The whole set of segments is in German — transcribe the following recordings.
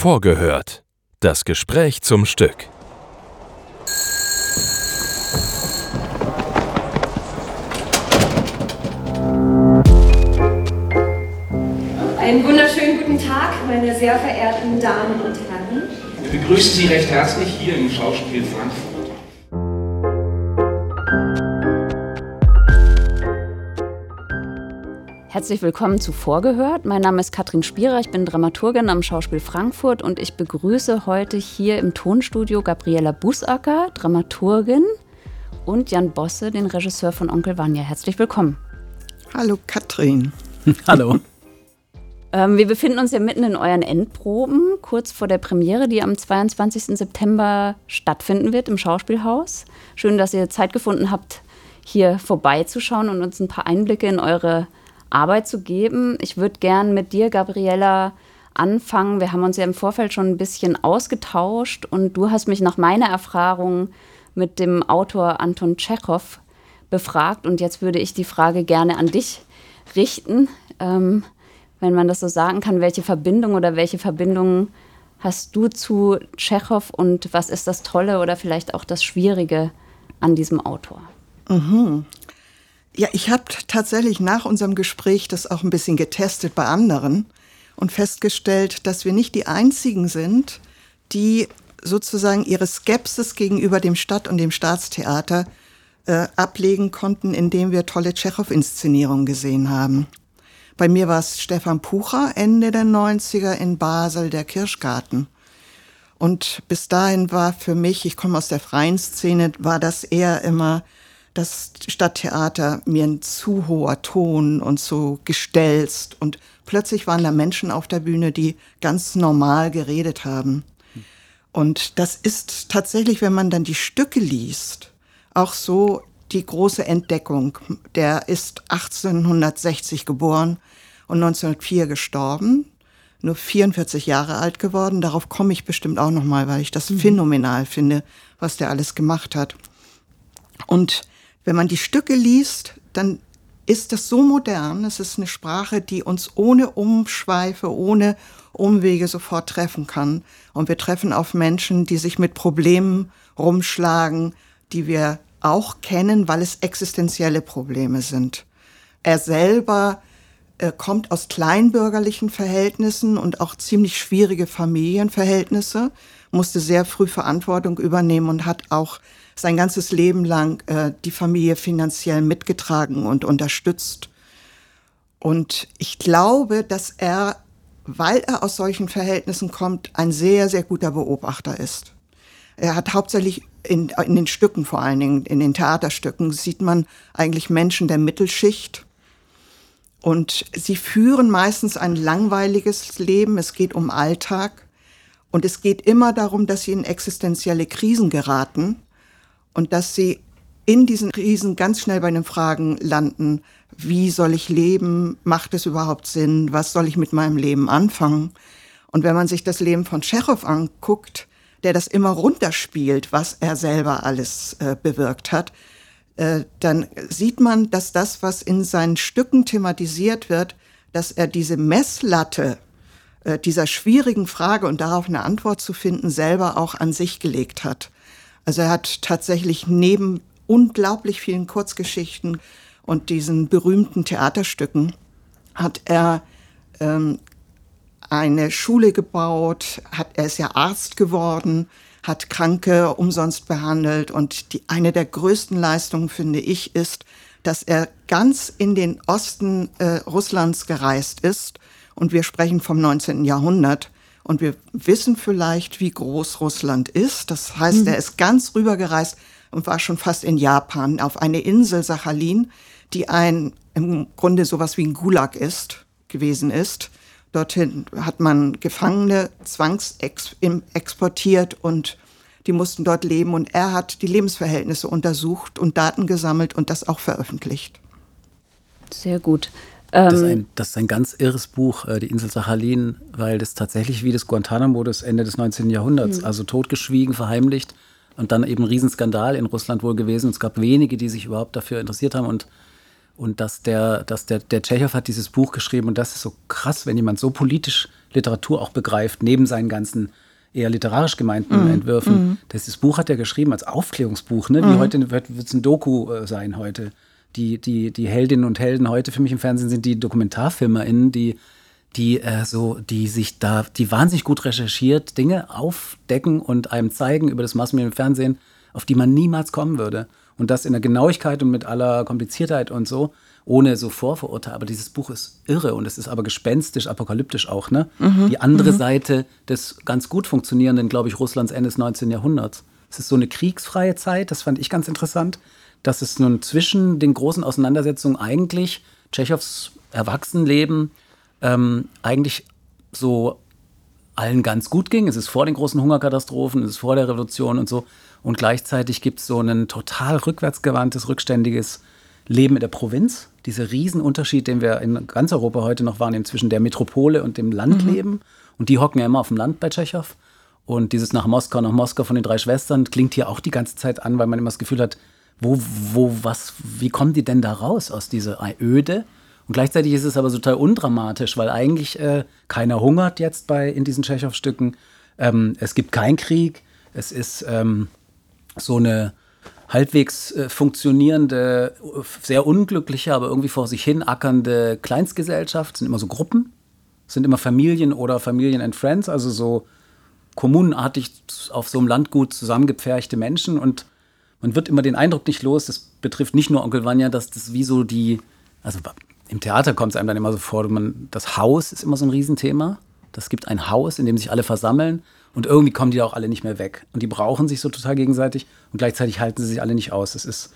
Vorgehört. Das Gespräch zum Stück. Einen wunderschönen guten Tag, meine sehr verehrten Damen und Herren. Wir begrüßen Sie recht herzlich hier im Schauspiel Frankfurt. Herzlich willkommen zu Vorgehört. Mein Name ist Katrin Spierer, ich bin Dramaturgin am Schauspiel Frankfurt und ich begrüße heute hier im Tonstudio Gabriela Busacker, Dramaturgin, und Jan Bosse, den Regisseur von Onkel Vanya. Herzlich willkommen. Hallo Katrin. Hallo. Ähm, wir befinden uns ja mitten in euren Endproben, kurz vor der Premiere, die am 22. September stattfinden wird im Schauspielhaus. Schön, dass ihr Zeit gefunden habt, hier vorbeizuschauen und uns ein paar Einblicke in eure Arbeit zu geben. Ich würde gern mit dir, Gabriella, anfangen. Wir haben uns ja im Vorfeld schon ein bisschen ausgetauscht und du hast mich nach meiner Erfahrung mit dem Autor Anton Tschechow befragt und jetzt würde ich die Frage gerne an dich richten, ähm, wenn man das so sagen kann. Welche Verbindung oder welche Verbindung hast du zu Tschechow und was ist das Tolle oder vielleicht auch das Schwierige an diesem Autor? Mhm. Ja, ich habe tatsächlich nach unserem Gespräch das auch ein bisschen getestet bei anderen und festgestellt, dass wir nicht die einzigen sind, die sozusagen ihre Skepsis gegenüber dem Stadt- und dem Staatstheater äh, ablegen konnten, indem wir tolle Tschechow-Inszenierungen gesehen haben. Bei mir war es Stefan Pucher Ende der 90er in Basel, der Kirschgarten. Und bis dahin war für mich, ich komme aus der freien Szene, war das eher immer das Stadttheater mir ein zu hoher Ton und so gestelzt und plötzlich waren da Menschen auf der Bühne, die ganz normal geredet haben. Und das ist tatsächlich, wenn man dann die Stücke liest, auch so die große Entdeckung. Der ist 1860 geboren und 1904 gestorben, nur 44 Jahre alt geworden. Darauf komme ich bestimmt auch noch mal, weil ich das mhm. phänomenal finde, was der alles gemacht hat. Und wenn man die Stücke liest, dann ist das so modern. Es ist eine Sprache, die uns ohne Umschweife, ohne Umwege sofort treffen kann. Und wir treffen auf Menschen, die sich mit Problemen rumschlagen, die wir auch kennen, weil es existenzielle Probleme sind. Er selber äh, kommt aus kleinbürgerlichen Verhältnissen und auch ziemlich schwierige Familienverhältnisse, musste sehr früh Verantwortung übernehmen und hat auch sein ganzes Leben lang äh, die Familie finanziell mitgetragen und unterstützt. Und ich glaube, dass er, weil er aus solchen Verhältnissen kommt, ein sehr, sehr guter Beobachter ist. Er hat hauptsächlich in, in den Stücken, vor allen Dingen in den Theaterstücken, sieht man eigentlich Menschen der Mittelschicht. Und sie führen meistens ein langweiliges Leben. Es geht um Alltag. Und es geht immer darum, dass sie in existenzielle Krisen geraten und dass sie in diesen Krisen ganz schnell bei den Fragen landen, wie soll ich leben? Macht es überhaupt Sinn? Was soll ich mit meinem Leben anfangen? Und wenn man sich das Leben von Tschechow anguckt, der das immer runterspielt, was er selber alles äh, bewirkt hat, äh, dann sieht man, dass das, was in seinen Stücken thematisiert wird, dass er diese Messlatte äh, dieser schwierigen Frage und darauf eine Antwort zu finden, selber auch an sich gelegt hat. Also er hat tatsächlich neben unglaublich vielen Kurzgeschichten und diesen berühmten Theaterstücken hat er ähm, eine Schule gebaut, hat, er ist ja Arzt geworden, hat Kranke umsonst behandelt und die, eine der größten Leistungen, finde ich, ist, dass er ganz in den Osten äh, Russlands gereist ist und wir sprechen vom 19. Jahrhundert und wir wissen vielleicht, wie groß Russland ist. Das heißt, mhm. er ist ganz rübergereist und war schon fast in Japan auf eine Insel Sachalin, die ein im Grunde sowas wie ein Gulag ist, gewesen ist. Dorthin hat man Gefangene zwangsexportiert und die mussten dort leben und er hat die Lebensverhältnisse untersucht und Daten gesammelt und das auch veröffentlicht. Sehr gut. Das ist, ähm, ein, das ist ein ganz irres Buch, äh, Die Insel Sachalin, weil das tatsächlich wie das Guantanamo des Ende des 19. Jahrhunderts, mhm. also totgeschwiegen, verheimlicht und dann eben ein Riesenskandal in Russland wohl gewesen. Und es gab wenige, die sich überhaupt dafür interessiert haben und Und dass der, dass der, der Tschechow hat dieses Buch geschrieben und das ist so krass, wenn jemand so politisch Literatur auch begreift, neben seinen ganzen eher literarisch gemeinten mm, Entwürfen. Mm. Dieses Buch hat er geschrieben als Aufklärungsbuch, ne? Wie mm. heute wird es ein Doku äh, sein heute. Die, die, die Heldinnen und Helden heute für mich im Fernsehen sind die DokumentarfilmerInnen, die, die äh, so, die sich da, die wahnsinnig gut recherchiert, Dinge aufdecken und einem zeigen über das Massenmedium im Fernsehen, auf die man niemals kommen würde. Und das in der Genauigkeit und mit aller Kompliziertheit und so, ohne so Vorverurteile. Aber dieses Buch ist irre und es ist aber gespenstisch, apokalyptisch auch, ne? Mhm. Die andere mhm. Seite des ganz gut funktionierenden, glaube ich, Russlands Ende des 19. Jahrhunderts. Es ist so eine kriegsfreie Zeit, das fand ich ganz interessant, dass es nun zwischen den großen Auseinandersetzungen eigentlich Tschechows Erwachsenenleben ähm, eigentlich so allen ganz gut ging. Es ist vor den großen Hungerkatastrophen, es ist vor der Revolution und so. Und gleichzeitig gibt es so ein total rückwärtsgewandtes, rückständiges Leben in der Provinz. Dieser Riesenunterschied, den wir in ganz Europa heute noch wahrnehmen zwischen der Metropole und dem Landleben. Mhm. Und die hocken ja immer auf dem Land bei Tschechow. Und dieses nach Moskau, nach Moskau von den drei Schwestern klingt hier auch die ganze Zeit an, weil man immer das Gefühl hat, wo, wo, was, wie kommen die denn da raus aus dieser Öde? Und gleichzeitig ist es aber total undramatisch, weil eigentlich äh, keiner hungert jetzt bei in diesen Tschechow-Stücken. Ähm, es gibt keinen Krieg. Es ist ähm, so eine halbwegs äh, funktionierende, sehr unglückliche, aber irgendwie vor sich hin ackernde Kleinstgesellschaft. Es sind immer so Gruppen, es sind immer Familien oder Familien and Friends, also so kommunenartig auf so einem Landgut zusammengepferchte Menschen. Und man wird immer den Eindruck nicht los, das betrifft nicht nur Onkel Vanya, dass das wie so die, also im Theater kommt es einem dann immer so vor, man, das Haus ist immer so ein Riesenthema. Das gibt ein Haus, in dem sich alle versammeln und irgendwie kommen die auch alle nicht mehr weg. Und die brauchen sich so total gegenseitig und gleichzeitig halten sie sich alle nicht aus. Das ist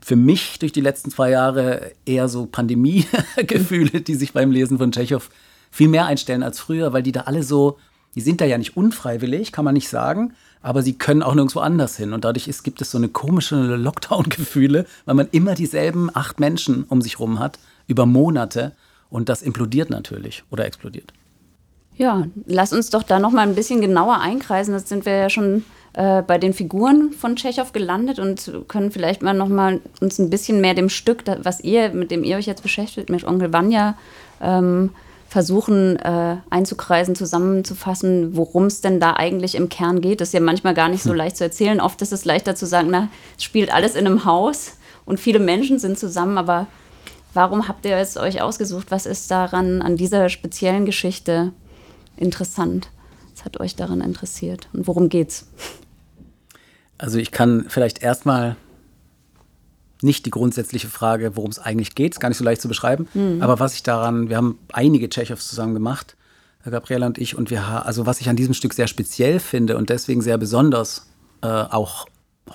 für mich durch die letzten zwei Jahre eher so Pandemie-Gefühle, die sich beim Lesen von Tschechow viel mehr einstellen als früher, weil die da alle so, die sind da ja nicht unfreiwillig, kann man nicht sagen, aber sie können auch nirgendwo anders hin. Und dadurch ist, gibt es so eine komische Lockdown-Gefühle, weil man immer dieselben acht Menschen um sich rum hat, über Monate. Und das implodiert natürlich oder explodiert. Ja, lass uns doch da noch mal ein bisschen genauer einkreisen. Jetzt sind wir ja schon äh, bei den Figuren von Tschechow gelandet und können vielleicht mal noch mal uns ein bisschen mehr dem Stück, was ihr, mit dem ihr euch jetzt beschäftigt, mit Onkel Vanya, ähm, versuchen äh, einzukreisen, zusammenzufassen, worum es denn da eigentlich im Kern geht. Das ist ja manchmal gar nicht so hm. leicht zu erzählen. Oft ist es leichter zu sagen, na, es spielt alles in einem Haus und viele Menschen sind zusammen, aber warum habt ihr es euch ausgesucht? Was ist daran an dieser speziellen Geschichte interessant? Was hat euch daran interessiert und worum geht's? Also ich kann vielleicht erstmal nicht die grundsätzliche Frage, worum es eigentlich geht, ist gar nicht so leicht zu beschreiben. Mhm. Aber was ich daran, wir haben einige Tschechows zusammen gemacht, Gabriela und ich, und wir also was ich an diesem Stück sehr speziell finde und deswegen sehr besonders, äh, auch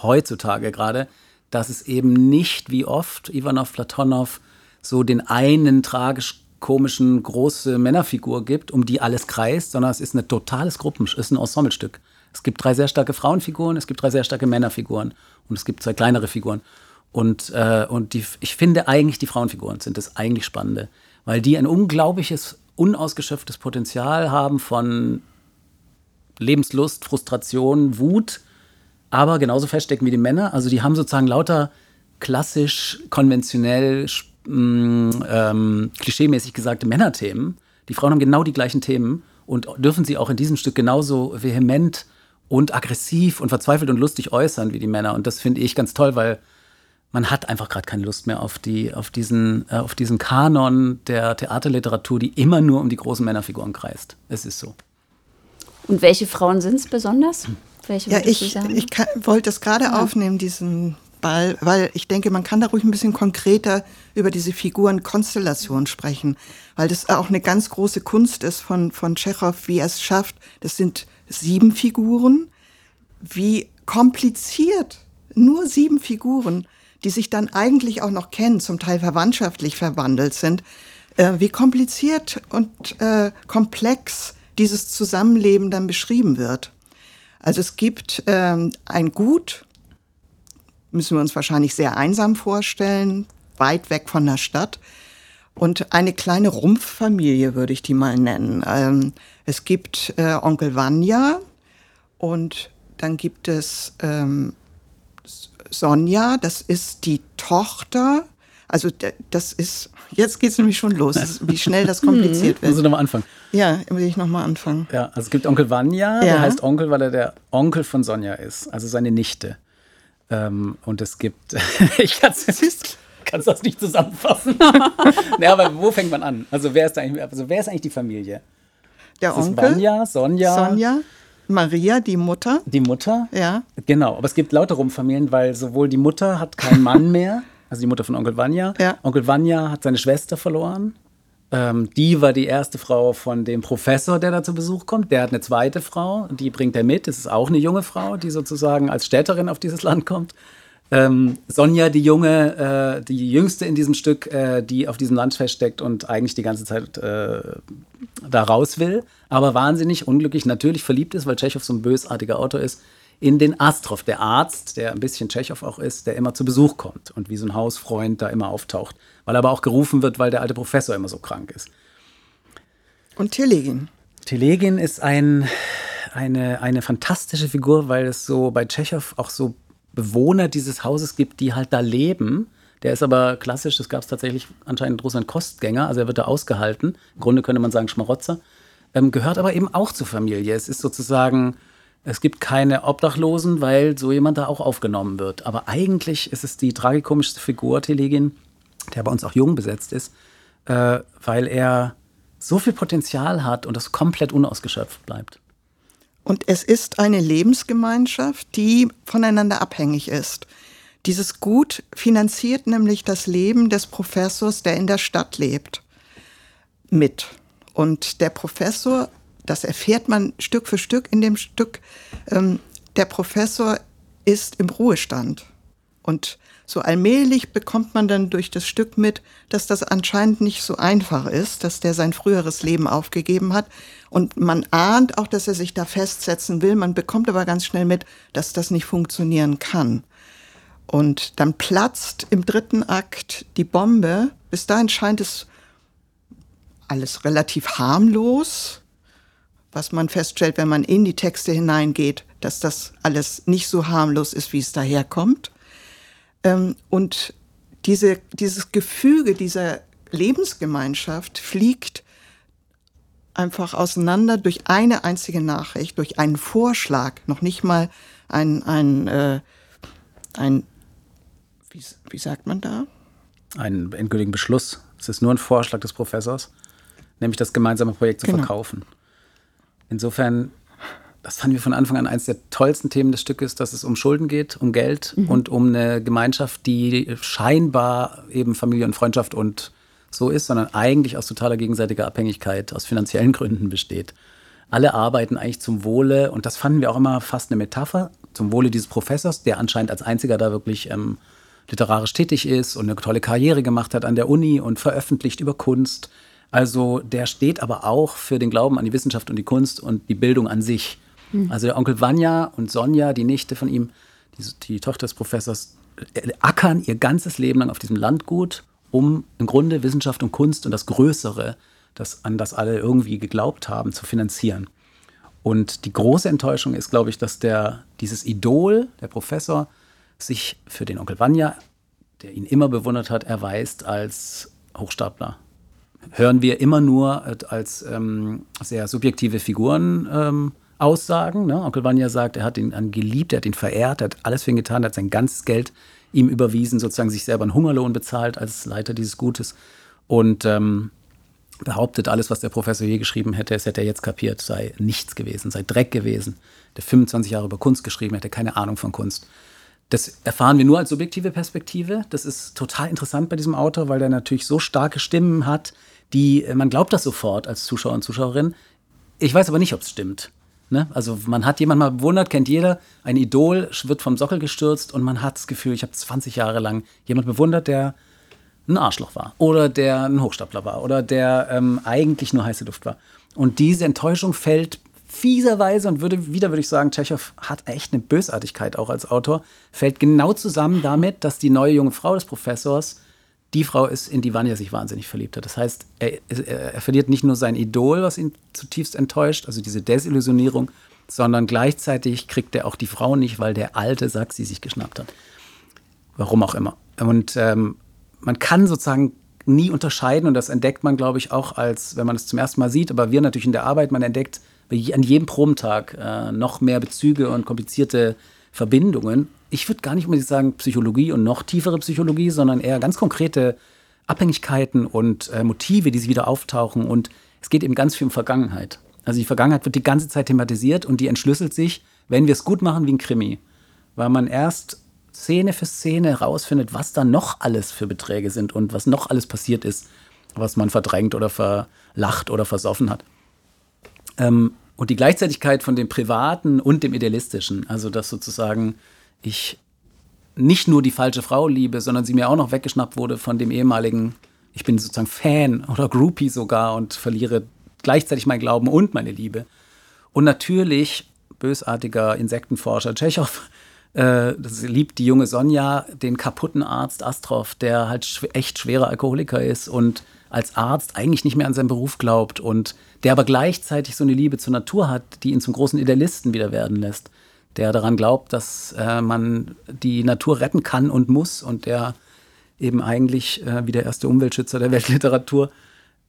heutzutage gerade, dass es eben nicht wie oft Ivanov Platonow so den einen tragisch komischen große Männerfigur gibt, um die alles kreist, sondern es ist ein totales Gruppen, es ist ein Ensemblestück. Es gibt drei sehr starke Frauenfiguren, es gibt drei sehr starke Männerfiguren und es gibt zwei kleinere Figuren. Und, äh, und die, ich finde eigentlich, die Frauenfiguren sind das eigentlich Spannende, weil die ein unglaubliches, unausgeschöpftes Potenzial haben von Lebenslust, Frustration, Wut, aber genauso feststecken wie die Männer. Also die haben sozusagen lauter klassisch, konventionell, mh, ähm, klischeemäßig gesagte Männerthemen. Die Frauen haben genau die gleichen Themen und dürfen sie auch in diesem Stück genauso vehement und aggressiv und verzweifelt und lustig äußern wie die Männer. Und das finde ich ganz toll, weil man hat einfach gerade keine Lust mehr auf, die, auf, diesen, äh, auf diesen Kanon der Theaterliteratur, die immer nur um die großen Männerfiguren kreist. Es ist so. Und welche Frauen sind es besonders? Welche ja, ich, ich wollte es gerade ja. aufnehmen, diesen Ball, weil ich denke, man kann da ruhig ein bisschen konkreter über diese Figurenkonstellation sprechen, weil das auch eine ganz große Kunst ist von, von Tschechow, wie er es schafft. Das sind sieben Figuren, wie kompliziert, nur sieben Figuren, die sich dann eigentlich auch noch kennen, zum Teil verwandtschaftlich verwandelt sind, äh, wie kompliziert und äh, komplex dieses Zusammenleben dann beschrieben wird. Also es gibt ähm, ein Gut, müssen wir uns wahrscheinlich sehr einsam vorstellen, weit weg von der Stadt. Und eine kleine Rumpffamilie würde ich die mal nennen. Ähm, es gibt äh, Onkel Vanya und dann gibt es ähm, Sonja, das ist die Tochter Also das ist, jetzt geht es nämlich schon los, wie schnell das kompliziert wird. Muss ich nochmal anfangen? Ja, will ich nochmal anfangen. Ja, also es gibt Onkel Vanya, Ja. der heißt Onkel, weil er der Onkel von Sonja ist, also seine Nichte. Ähm, und es gibt, ich kann es das nicht zusammenfassen. naja, aber wo fängt man an? Also wer ist eigentlich, also wer ist eigentlich die Familie? Der Onkel, Vanya, Sonja, Sonja, Maria, die Mutter. die Mutter. Ja, Genau, aber es gibt lauter Rumfamilien, weil sowohl die Mutter hat keinen Mann mehr, also die Mutter von Onkel Vanya. Ja. Onkel Vanya hat seine Schwester verloren. Ähm, die war die erste Frau von dem Professor, der da zu Besuch kommt. Der hat eine zweite Frau, die bringt er mit. Das ist auch eine junge Frau, die sozusagen als Städterin auf dieses Land kommt. Ähm, Sonja, die junge, äh, die jüngste in diesem Stück, äh, die auf diesem Land feststeckt und eigentlich die ganze Zeit äh, da raus will, aber wahnsinnig unglücklich natürlich verliebt ist, weil Tschechow so ein bösartiger Autor ist, in den Astrov, der Arzt, der ein bisschen Tschechow auch ist, der immer zu Besuch kommt und wie so ein Hausfreund da immer auftaucht, weil er aber auch gerufen wird, weil der alte Professor immer so krank ist. und Telegin. Telegin ist ein, eine, eine fantastische Figur, weil es so bei Tschechow auch so Bewohner dieses Hauses gibt, die halt da leben. Der ist aber klassisch, das gab es tatsächlich anscheinend in Russland Kostgänger, also er wird da ausgehalten. Im Grunde könnte man sagen Schmarotzer. Ähm, gehört aber eben auch zur Familie. Es ist sozusagen, es gibt keine Obdachlosen, weil so jemand da auch aufgenommen wird. Aber eigentlich ist es die tragikomischste Figur, Telegin, der bei uns auch jung besetzt ist, äh, weil er so viel Potenzial hat und das komplett unausgeschöpft bleibt. Und es ist eine Lebensgemeinschaft, die voneinander abhängig ist. Dieses Gut finanziert nämlich das Leben des Professors, der in der Stadt lebt, mit. Und der Professor, das erfährt man Stück für Stück in dem Stück, ähm, der Professor ist im Ruhestand. Und so allmählich bekommt man dann durch das Stück mit, dass das anscheinend nicht so einfach ist, dass der sein früheres Leben aufgegeben hat. Und man ahnt auch, dass er sich da festsetzen will. Man bekommt aber ganz schnell mit, dass das nicht funktionieren kann. Und dann platzt im dritten Akt die Bombe. Bis dahin scheint es alles relativ harmlos, was man feststellt, wenn man in die Texte hineingeht, dass das alles nicht so harmlos ist, wie es daherkommt. Ähm, und diese, dieses Gefüge dieser Lebensgemeinschaft fliegt einfach auseinander durch eine einzige Nachricht, durch einen Vorschlag, noch nicht mal ein, ein, äh, ein wie, wie sagt man da? Einen endgültigen Beschluss. Es ist nur ein Vorschlag des Professors, nämlich das gemeinsame Projekt zu Genau. verkaufen. Insofern, das fanden wir von Anfang an eines der tollsten Themen des Stückes, dass es um Schulden geht, um Geld und um eine Gemeinschaft, die scheinbar eben Familie und Freundschaft und so ist, sondern eigentlich aus totaler gegenseitiger Abhängigkeit, aus finanziellen Gründen besteht. Alle arbeiten eigentlich zum Wohle, und das fanden wir auch immer fast eine Metapher, zum Wohle dieses Professors, der anscheinend als einziger da wirklich ähm, literarisch tätig ist und eine tolle Karriere gemacht hat an der Uni und veröffentlicht über Kunst. Also der steht aber auch für den Glauben an die Wissenschaft und die Kunst und die Bildung an sich. Also der Onkel Vanya und Sonja, die Nichte von ihm, die, die Tochter des Professors, ackern ihr ganzes Leben lang auf diesem Landgut, um im Grunde Wissenschaft und Kunst und das Größere, das, an das alle irgendwie geglaubt haben, zu finanzieren. Und die große Enttäuschung ist, glaube ich, dass der, dieses Idol, der Professor, sich für den Onkel Vanya, der ihn immer bewundert hat, erweist als Hochstapler. Hören wir immer nur äh, als ähm, sehr subjektive Figuren ähm, Aussagen. Ne? Onkel Vanya sagt, er hat ihn an geliebt, er hat ihn verehrt, er hat alles für ihn getan, er hat sein ganzes Geld ihm überwiesen, sozusagen sich selber einen Hungerlohn bezahlt als Leiter dieses Gutes. Und ähm, behauptet, alles, was der Professor je geschrieben hätte, das hätte er jetzt kapiert, sei nichts gewesen, sei Dreck gewesen. Der 25 Jahre über Kunst geschrieben, hätte keine Ahnung von Kunst. Das erfahren wir nur als subjektive Perspektive. Das ist total interessant bei diesem Autor, weil der natürlich so starke Stimmen hat, die, man glaubt das sofort als Zuschauer und Zuschauerin. Ich weiß aber nicht, ob es stimmt. Ne? Also man hat jemanden mal bewundert, kennt jeder, ein Idol wird vom Sockel gestürzt und man hat das Gefühl, ich habe 20 Jahre lang jemand bewundert, der ein Arschloch war oder der ein Hochstapler war oder der ähm, eigentlich nur heiße Luft war. Und diese Enttäuschung fällt fieserweise und würde, wieder würde ich sagen, Tschechow hat echt eine Bösartigkeit auch als Autor, fällt genau zusammen damit, dass die neue junge Frau des Professors die Frau ist, in die Vanya sich wahnsinnig verliebt hat. Das heißt, er, er, er verliert nicht nur sein Idol, was ihn zutiefst enttäuscht, also diese Desillusionierung, sondern gleichzeitig kriegt er auch die Frau nicht, weil der alte Sack sie sich geschnappt hat. Warum auch immer. Und ähm, man kann sozusagen nie unterscheiden und das entdeckt man, glaube ich, auch als, wenn man es zum ersten Mal sieht, aber wir natürlich in der Arbeit, man entdeckt an jedem Probentag äh, noch mehr Bezüge und komplizierte Verbindungen. Ich würde gar nicht unbedingt sagen Psychologie und noch tiefere Psychologie, sondern eher ganz konkrete Abhängigkeiten und äh, Motive, die sie wieder auftauchen. Und es geht eben ganz viel um Vergangenheit. Also die Vergangenheit wird die ganze Zeit thematisiert und die entschlüsselt sich, wenn wir es gut machen, wie ein Krimi. Weil man erst Szene für Szene herausfindet, was da noch alles für Beträge sind und was noch alles passiert ist, was man verdrängt oder verlacht oder versoffen hat. Ähm, und die Gleichzeitigkeit von dem Privaten und dem Idealistischen, also dass sozusagen ich nicht nur die falsche Frau liebe, sondern sie mir auch noch weggeschnappt wurde von dem ehemaligen, ich bin sozusagen Fan oder Groupie sogar und verliere gleichzeitig mein Glauben und meine Liebe. Und natürlich, bösartiger Insektenforscher Tschechow, äh, liebt die junge Sonja, den kaputten Arzt Astrov, der halt schw echt schwerer Alkoholiker ist und als Arzt eigentlich nicht mehr an seinen Beruf glaubt und der aber gleichzeitig so eine Liebe zur Natur hat, die ihn zum großen Idealisten wieder werden lässt der daran glaubt, dass äh, man die Natur retten kann und muss und der eben eigentlich äh, wie der erste Umweltschützer der Weltliteratur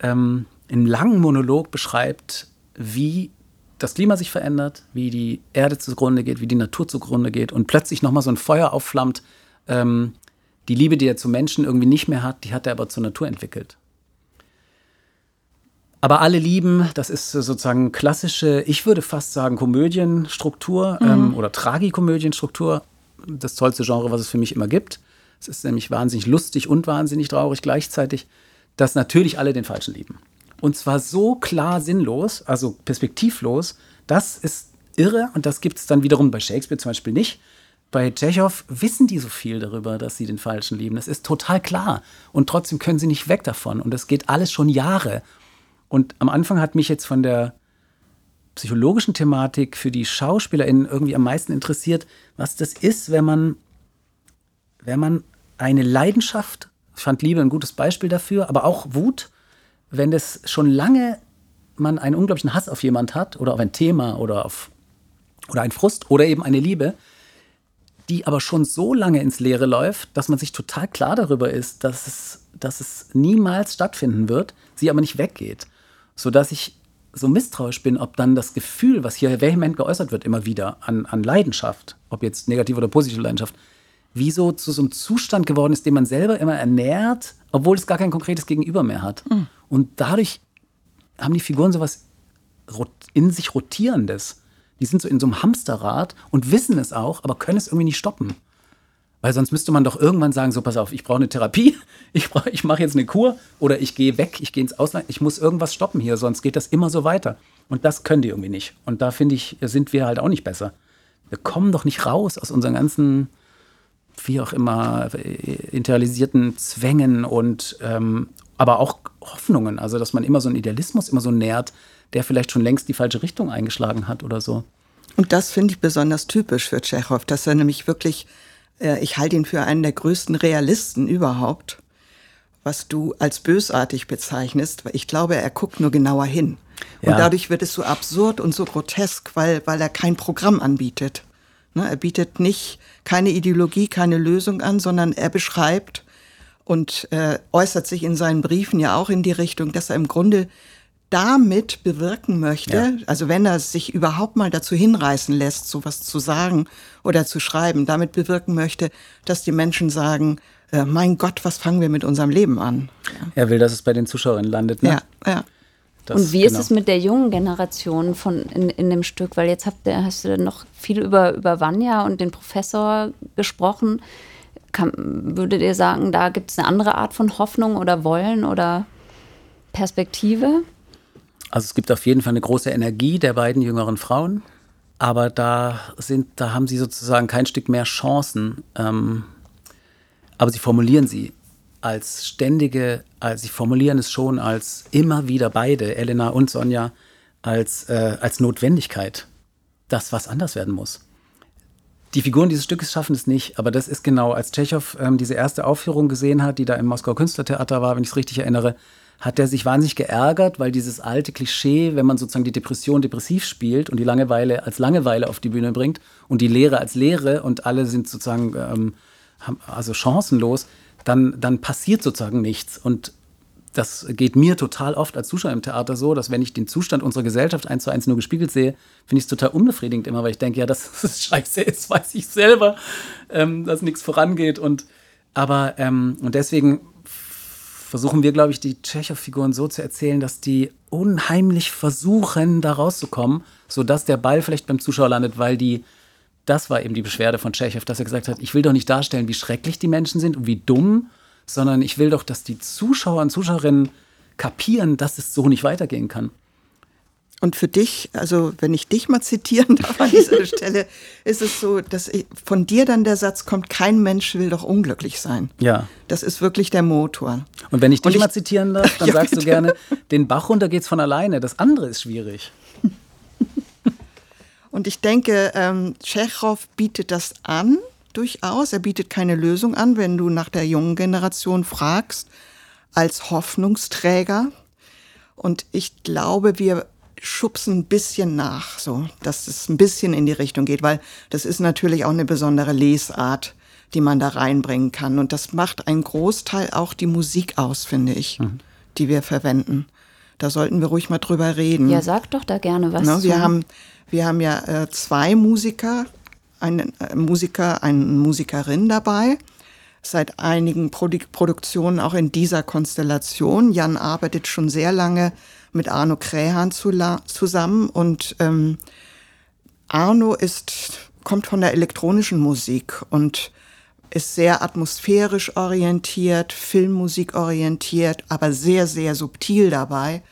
ähm, in langen Monolog beschreibt, wie das Klima sich verändert, wie die Erde zugrunde geht, wie die Natur zugrunde geht und plötzlich nochmal so ein Feuer aufflammt. Ähm, die Liebe, die er zu Menschen irgendwie nicht mehr hat, die hat er aber zur Natur entwickelt. Aber alle lieben, das ist sozusagen klassische, ich würde fast sagen, Komödienstruktur mhm. ähm, oder Tragikomödienstruktur. Das tollste Genre, was es für mich immer gibt. Es ist nämlich wahnsinnig lustig und wahnsinnig traurig gleichzeitig, dass natürlich alle den Falschen lieben. Und zwar so klar sinnlos, also perspektivlos, das ist irre und das gibt es dann wiederum bei Shakespeare zum Beispiel nicht. Bei Tschechow wissen die so viel darüber, dass sie den Falschen lieben. Das ist total klar. Und trotzdem können sie nicht weg davon. Und das geht alles schon Jahre. Und am Anfang hat mich jetzt von der psychologischen Thematik für die SchauspielerInnen irgendwie am meisten interessiert, was das ist, wenn man, wenn man eine Leidenschaft, ich fand Liebe ein gutes Beispiel dafür, aber auch Wut, wenn das schon lange man einen unglaublichen Hass auf jemand hat oder auf ein Thema oder auf oder ein Frust oder eben eine Liebe, die aber schon so lange ins Leere läuft, dass man sich total klar darüber ist, dass es, dass es niemals stattfinden wird, sie aber nicht weggeht sodass ich so misstrauisch bin, ob dann das Gefühl, was hier vehement geäußert wird, immer wieder an, an Leidenschaft, ob jetzt negative oder positive Leidenschaft, wie so zu so einem Zustand geworden ist, den man selber immer ernährt, obwohl es gar kein konkretes Gegenüber mehr hat. Mhm. Und dadurch haben die Figuren sowas in sich Rotierendes. Die sind so in so einem Hamsterrad und wissen es auch, aber können es irgendwie nicht stoppen. Weil sonst müsste man doch irgendwann sagen, so pass auf, ich brauche eine Therapie, ich, brauch, ich mache jetzt eine Kur oder ich gehe weg, ich gehe ins Ausland, ich muss irgendwas stoppen hier, sonst geht das immer so weiter. Und das können die irgendwie nicht. Und da finde ich, sind wir halt auch nicht besser. Wir kommen doch nicht raus aus unseren ganzen, wie auch immer, internalisierten Zwängen und ähm, aber auch Hoffnungen. Also, dass man immer so einen Idealismus immer so nährt, der vielleicht schon längst die falsche Richtung eingeschlagen hat oder so. Und das finde ich besonders typisch für Tschechow, dass er nämlich wirklich äh, ich halte ihn für einen der größten Realisten überhaupt, was du als bösartig bezeichnest, weil ich glaube, er guckt nur genauer hin. Ja. Und dadurch wird es so absurd und so grotesk, weil, weil er kein Programm anbietet. Ne, er bietet nicht keine Ideologie, keine Lösung an, sondern er beschreibt und äh, äußert sich in seinen Briefen ja auch in die Richtung, dass er im Grunde damit bewirken möchte, ja. also wenn er sich überhaupt mal dazu hinreißen lässt, sowas zu sagen oder zu schreiben, damit bewirken möchte, dass die Menschen sagen, äh, mein Gott, was fangen wir mit unserem Leben an? Ja. Er will, dass es bei den Zuschauern landet. Ne? Ja, ja. Das, und wie genau. ist es mit der jungen Generation von in, in dem Stück? Weil jetzt habt ihr, hast du noch viel über, über Vanya und den Professor gesprochen. Kann, würdet ihr sagen, da gibt es eine andere Art von Hoffnung oder Wollen oder Perspektive? Also es gibt auf jeden Fall eine große Energie der beiden jüngeren Frauen, aber da sind, da haben sie sozusagen kein Stück mehr Chancen. Ähm, aber sie formulieren sie als ständige, als sie formulieren es schon als immer wieder beide, Elena und Sonja, als, äh, als Notwendigkeit, dass was anders werden muss. Die Figuren dieses Stückes schaffen es nicht, aber das ist genau, als Tschechow ähm, diese erste Aufführung gesehen hat, die da im Moskauer Künstlertheater war, wenn ich es richtig erinnere, hat er sich wahnsinnig geärgert, weil dieses alte Klischee, wenn man sozusagen die Depression depressiv spielt und die Langeweile als Langeweile auf die Bühne bringt und die Lehre als Lehre und alle sind sozusagen ähm, also chancenlos, dann, dann passiert sozusagen nichts. Und das geht mir total oft als Zuschauer im Theater so, dass wenn ich den Zustand unserer Gesellschaft eins zu eins nur gespiegelt sehe, finde ich es total unbefriedigend immer, weil ich denke, ja, das scheiße ist, weiß ich selber, ähm, dass nichts vorangeht. Und aber ähm, und deswegen versuchen wir, glaube ich, die Tschechow-Figuren so zu erzählen, dass die unheimlich versuchen, da rauszukommen, sodass der Ball vielleicht beim Zuschauer landet, weil die das war eben die Beschwerde von Tschechow, dass er gesagt hat, ich will doch nicht darstellen, wie schrecklich die Menschen sind und wie dumm, sondern ich will doch, dass die Zuschauer und Zuschauerinnen kapieren, dass es so nicht weitergehen kann. Und für dich, also wenn ich dich mal zitieren darf an dieser Stelle, ist es so, dass ich, von dir dann der Satz kommt, kein Mensch will doch unglücklich sein. Ja. Das ist wirklich der Motor. Und wenn ich dich ich- mal zitieren darf, dann Ja, sagst du bitte. gerne, den Bach runter geht's von alleine, das andere ist schwierig. Und ich denke, ähm, Tschechow bietet das an, durchaus. Er bietet keine Lösung an, wenn du nach der jungen Generation fragst, als Hoffnungsträger. Und ich glaube, wir schubsen ein bisschen nach, so, dass es ein bisschen in die Richtung geht, weil das ist natürlich auch eine besondere Lesart, die man da reinbringen kann. Und das macht einen Großteil auch die Musik aus, finde ich, die wir verwenden. Da sollten wir ruhig mal drüber reden. Ja, sag doch da gerne was. Ne, zu. wir, haben, wir haben ja äh, zwei Musiker, einen äh, Musiker, eine Musikerin dabei. Seit einigen Produ Produktionen auch in dieser Konstellation. Jan arbeitet schon sehr lange mit Arno Krähan zula- zusammen und ähm, Arno ist, kommt von der elektronischen Musik und ist sehr atmosphärisch orientiert, Filmmusik orientiert, aber sehr, sehr subtil dabei.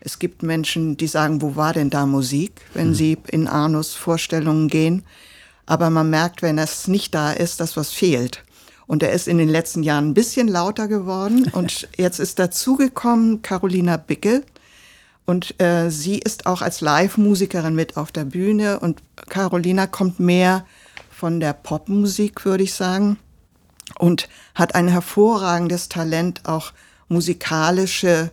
Es gibt Menschen, die sagen, wo war denn da Musik, wenn sie in Arnos Vorstellungen gehen. Aber man merkt, wenn es nicht da ist, dass was fehlt. Und er ist in den letzten Jahren ein bisschen lauter geworden. Und jetzt ist dazugekommen Carolina Bickel. Und äh, sie ist auch als Live-Musikerin mit auf der Bühne. Und Carolina kommt mehr von der Popmusik, würde ich sagen. Und hat ein hervorragendes Talent, auch musikalische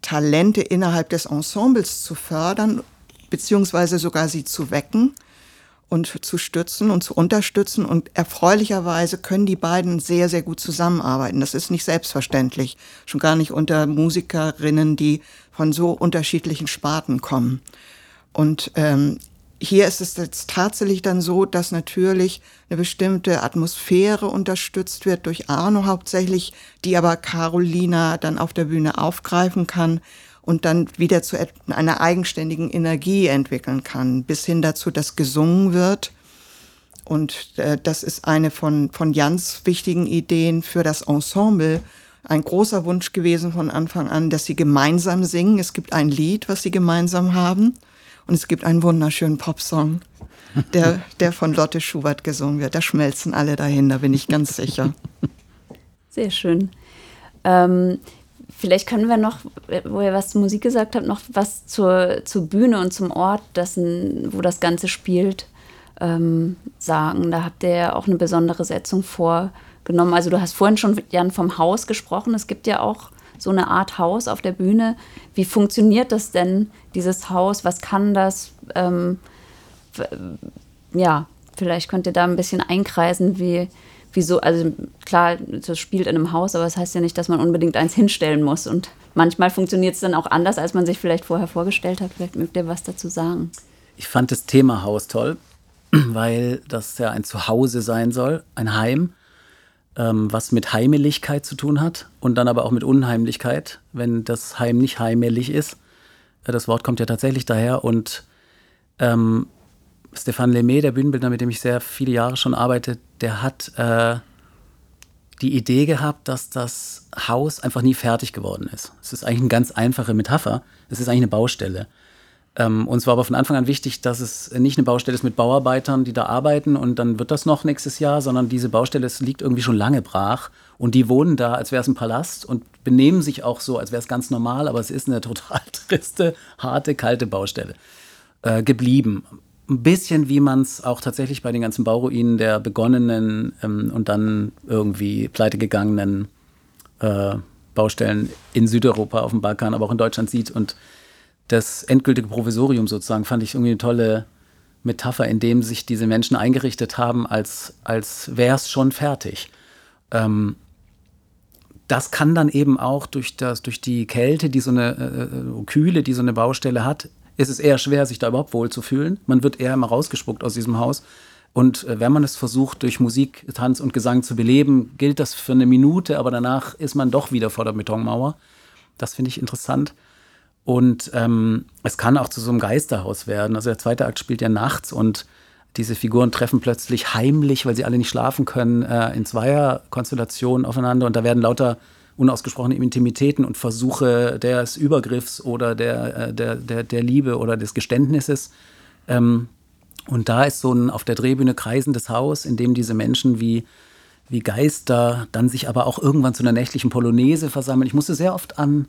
Talente innerhalb des Ensembles zu fördern, beziehungsweise sogar sie zu wecken und zu stützen und zu unterstützen. Und erfreulicherweise können die beiden sehr, sehr gut zusammenarbeiten. Das ist nicht selbstverständlich. Schon gar nicht unter Musikerinnen, die von so unterschiedlichen Sparten kommen. Und ähm, hier ist es jetzt tatsächlich dann so, dass natürlich eine bestimmte Atmosphäre unterstützt wird durch Arno hauptsächlich, die aber Carolina dann auf der Bühne aufgreifen kann und dann wieder zu einer eigenständigen Energie entwickeln kann, bis hin dazu, dass gesungen wird. Und äh, das ist eine von, von Jans wichtigen Ideen für das Ensemble. Ein großer Wunsch gewesen von Anfang an, dass sie gemeinsam singen. Es gibt ein Lied, was sie gemeinsam haben. Und es gibt einen wunderschönen Popsong, der, der von Lotte Schubert gesungen wird. Da schmelzen alle dahin, da bin ich ganz sicher. Sehr schön. Ähm, vielleicht können wir noch, wo ihr was zur Musik gesagt habt, noch was zur, zur Bühne und zum Ort, dessen, wo das Ganze spielt, ähm, sagen. Da habt ihr ja auch eine besondere Setzung vorgenommen. Also du hast vorhin schon, Jan, vom Haus gesprochen. Es gibt ja auch so eine Art Haus auf der Bühne. Wie funktioniert das denn, dieses Haus? Was kann das? Ähm, ja, vielleicht könnt ihr da ein bisschen einkreisen, wie, wieso, also klar, das spielt in einem Haus, aber das heißt ja nicht, dass man unbedingt eins hinstellen muss. Und manchmal funktioniert es dann auch anders, als man sich vielleicht vorher vorgestellt hat. Vielleicht mögt ihr was dazu sagen. Ich fand das Thema Haus toll, weil das ja ein Zuhause sein soll, ein Heim, ähm, was mit Heimeligkeit zu tun hat und dann aber auch mit Unheimlichkeit, wenn das Heim nicht heimelig ist. Äh, Das Wort kommt ja tatsächlich daher und ähm, Stefan Lemay, der Bühnenbildner, mit dem ich sehr viele Jahre schon arbeite, der hat äh, die Idee gehabt, dass das Haus einfach nie fertig geworden ist. Es ist eigentlich eine ganz einfache Metapher. Es ist eigentlich eine Baustelle. Ähm, uns war aber von Anfang an wichtig, dass es nicht eine Baustelle ist mit Bauarbeitern, die da arbeiten und dann wird das noch nächstes Jahr, sondern diese Baustelle liegt irgendwie schon lange brach und die wohnen da, als wäre es ein Palast und benehmen sich auch so, als wäre es ganz normal, aber es ist eine total triste, harte, kalte Baustelle äh, geblieben. Ein bisschen wie man es auch tatsächlich bei den ganzen Bauruinen der begonnenen ähm, und dann irgendwie pleitegegangenen äh, Baustellen in Südeuropa, auf dem Balkan, aber auch in Deutschland sieht. Und das endgültige Provisorium sozusagen fand ich irgendwie eine tolle Metapher, in dem sich diese Menschen eingerichtet haben, als, als wäre es schon fertig. Ähm, das kann dann eben auch durch, das, durch die Kälte, die so eine äh, Kühle, die so eine Baustelle hat, ist es eher schwer, sich da überhaupt wohlzufühlen. Man wird eher immer rausgespuckt aus diesem Haus. Und äh, wenn man es versucht, durch Musik, Tanz und Gesang zu beleben, gilt das für eine Minute, aber danach ist man doch wieder vor der Betonmauer. Das finde ich interessant. Und ähm, es kann auch zu so einem Geisterhaus werden. Also der zweite Akt spielt ja nachts und diese Figuren treffen plötzlich heimlich, weil sie alle nicht schlafen können, äh, in Zweierkonstellationen aufeinander und da werden lauter unausgesprochene Intimitäten und Versuche des Übergriffs oder der, äh, der, der, der Liebe oder des Geständnisses. Ähm, und da ist so ein auf der Drehbühne kreisendes Haus, in dem diese Menschen wie, wie Geister dann sich aber auch irgendwann zu einer nächtlichen Polonaise versammeln. Ich musste sehr oft an,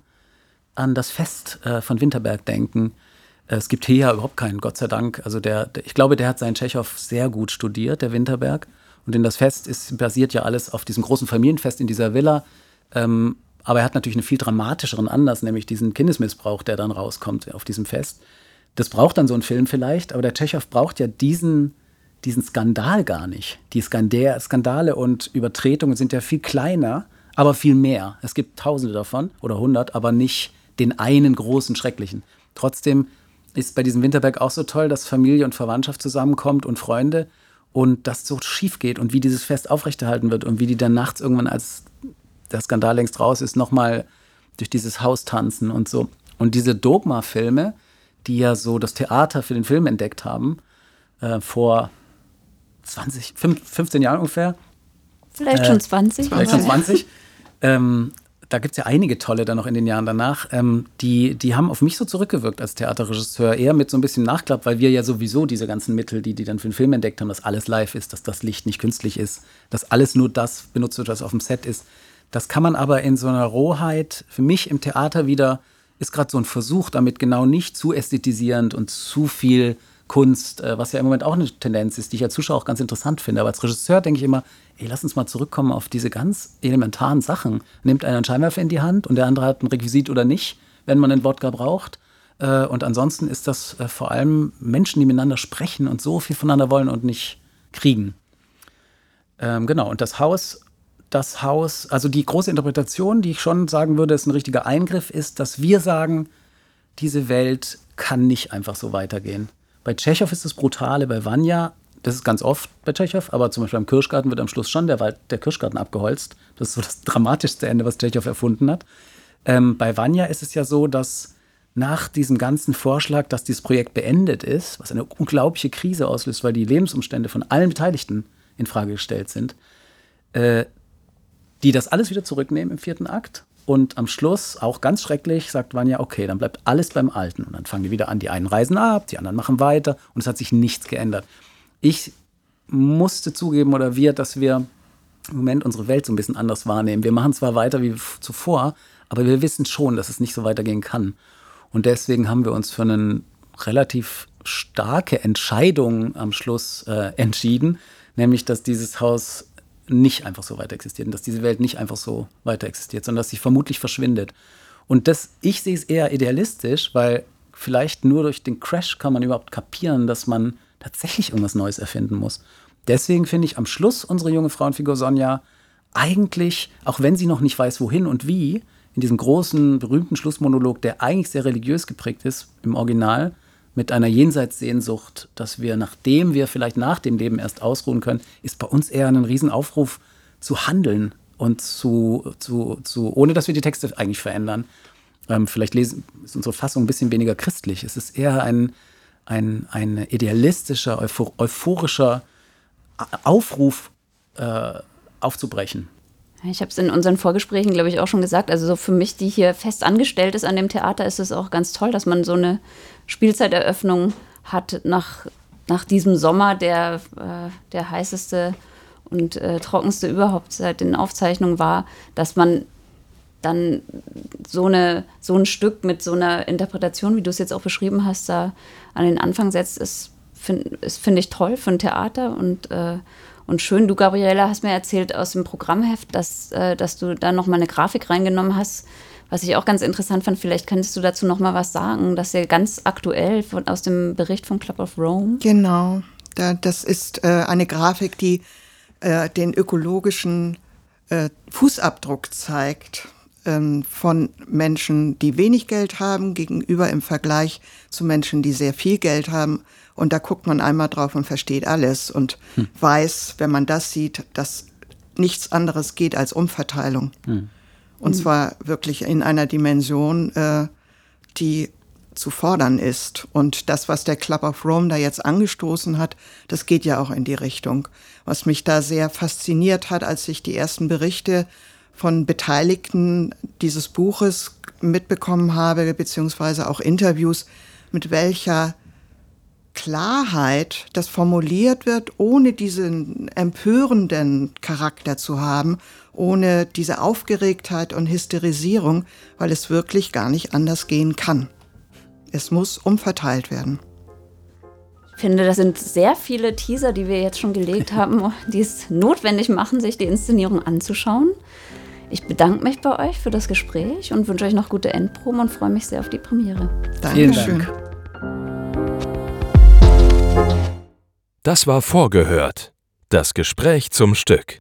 an das Fest äh, von Winterberg denken. Es gibt hier ja überhaupt keinen, Gott sei Dank. Also der, der, ich glaube, der hat seinen Tschechow sehr gut studiert, der Winterberg. Und in das Fest ist, basiert ja alles auf diesem großen Familienfest in dieser Villa. Ähm, aber er hat natürlich einen viel dramatischeren Anlass, nämlich diesen Kindesmissbrauch, der dann rauskommt auf diesem Fest. Das braucht dann so ein Film vielleicht, aber der Tschechow braucht ja diesen, diesen Skandal gar nicht. Die Skandale und Übertretungen sind ja viel kleiner, aber viel mehr. Es gibt tausende davon oder hundert, aber nicht den einen großen, schrecklichen. Trotzdem ist bei diesem Winterberg auch so toll, dass Familie und Verwandtschaft zusammenkommt und Freunde und das so schief geht und wie dieses Fest aufrechterhalten wird und wie die dann nachts irgendwann, als der Skandal längst raus ist, nochmal durch dieses Haus tanzen und so. Und diese Dogma-Filme, die ja so das Theater für den Film entdeckt haben, äh, vor 20, 15 Jahren ungefähr. Vielleicht äh, schon 20. Vielleicht schon 20. ähm, da gibt es ja einige tolle dann noch in den Jahren danach, ähm, die, die haben auf mich so zurückgewirkt als Theaterregisseur, eher mit so ein bisschen Nachklapp, weil wir ja sowieso diese ganzen Mittel, die die dann für den Film entdeckt haben, dass alles live ist, dass das Licht nicht künstlich ist, dass alles nur das benutzt wird, was auf dem Set ist, das kann man aber in so einer Rohheit, für mich im Theater wieder, ist gerade so ein Versuch, damit genau nicht zu ästhetisierend und zu viel Kunst, äh, was ja im Moment auch eine Tendenz ist, die ich als Zuschauer auch ganz interessant finde. Aber als Regisseur denke ich immer, ey, lass uns mal zurückkommen auf diese ganz elementaren Sachen. Nimmt einer einen Scheinwerfer in die Hand und der andere hat ein Requisit oder nicht, wenn man einen Wodka braucht. Äh, und ansonsten ist das äh, vor allem Menschen, die miteinander sprechen und so viel voneinander wollen und nicht kriegen. Ähm, genau, und das Haus das Haus, also die große Interpretation, die ich schon sagen würde, ist ein richtiger Eingriff, ist, dass wir sagen, diese Welt kann nicht einfach so weitergehen. Bei Tschechow ist das Brutale, bei Vanya, das ist ganz oft bei Tschechow, aber zum Beispiel am Kirschgarten wird am Schluss schon der, Wald, der Kirschgarten abgeholzt. Das ist so das dramatischste Ende, was Tschechow erfunden hat. Ähm, bei Vanya ist es ja so, dass nach diesem ganzen Vorschlag, dass dieses Projekt beendet ist, was eine unglaubliche Krise auslöst, weil die Lebensumstände von allen Beteiligten in Frage gestellt sind, äh, die das alles wieder zurücknehmen im vierten Akt. Und am Schluss, auch ganz schrecklich, sagt Vanya, okay, dann bleibt alles beim Alten. Und dann fangen die wieder an, die einen reisen ab, die anderen machen weiter und es hat sich nichts geändert. Ich musste zugeben, oder wir, dass wir im Moment unsere Welt so ein bisschen anders wahrnehmen. Wir machen zwar weiter wie zuvor, aber wir wissen schon, dass es nicht so weitergehen kann. Und deswegen haben wir uns für eine relativ starke Entscheidung am Schluss äh, entschieden, nämlich dass dieses Haus nicht einfach so weiter existiert und dass diese Welt nicht einfach so weiter existiert, sondern dass sie vermutlich verschwindet. Und das, ich sehe es eher idealistisch, weil vielleicht nur durch den Crash kann man überhaupt kapieren, dass man tatsächlich irgendwas Neues erfinden muss. Deswegen finde ich am Schluss unsere junge Frauenfigur Sonja eigentlich, auch wenn sie noch nicht weiß, wohin und wie, in diesem großen, berühmten Schlussmonolog, der eigentlich sehr religiös geprägt ist im Original, mit einer Jenseitssehnsucht, dass wir, nachdem wir vielleicht nach dem Leben erst ausruhen können, ist bei uns eher ein Riesenaufruf zu handeln und zu, zu, zu ohne dass wir die Texte eigentlich verändern. Ähm, vielleicht lesen, ist unsere Fassung ein bisschen weniger christlich. Es ist eher ein, ein, ein idealistischer, euphorischer Aufruf äh, aufzubrechen. Ich habe es in unseren Vorgesprächen, glaube ich, auch schon gesagt. Also so für mich, die hier fest angestellt ist an dem Theater, ist es auch ganz toll, dass man so eine Spielzeiteröffnung hat nach, nach diesem Sommer, der äh, der heißeste und äh, trockenste überhaupt seit den Aufzeichnungen war, dass man dann so, eine, so ein Stück mit so einer Interpretation, wie du es jetzt auch beschrieben hast, da an den Anfang setzt, ist, finde find ich toll für ein Theater und äh, und schön, du, Gabriela, hast mir erzählt aus dem Programmheft, dass, äh, dass du da nochmal eine Grafik reingenommen hast, was ich auch ganz interessant fand. Vielleicht könntest du dazu nochmal was sagen. Das ist ja ganz aktuell von, aus dem Bericht von Club of Rome. Genau, da, das ist äh, eine Grafik, die äh, den ökologischen äh, Fußabdruck zeigt ähm, von Menschen, die wenig Geld haben, gegenüber im Vergleich zu Menschen, die sehr viel Geld haben. Und da guckt man einmal drauf und versteht alles und hm. weiß, wenn man das sieht, dass nichts anderes geht als Umverteilung. Hm. Und zwar wirklich in einer Dimension, äh, die zu fordern ist. Und das, was der Club of Rome da jetzt angestoßen hat, das geht ja auch in die Richtung. Was mich da sehr fasziniert hat, als ich die ersten Berichte von Beteiligten dieses Buches mitbekommen habe, beziehungsweise auch Interviews, mit welcher Klarheit das formuliert wird, ohne diesen empörenden Charakter zu haben, ohne diese Aufgeregtheit und Hysterisierung, weil es wirklich gar nicht anders gehen kann. Es muss umverteilt werden. Ich finde, das sind sehr viele Teaser, die wir jetzt schon gelegt haben, die es notwendig machen, sich die Inszenierung anzuschauen. Ich bedanke mich bei euch für das Gespräch und wünsche euch noch gute Endproben und freue mich sehr auf die Premiere. Dankeschön. Das war vorgehört. Das Gespräch zum Stück.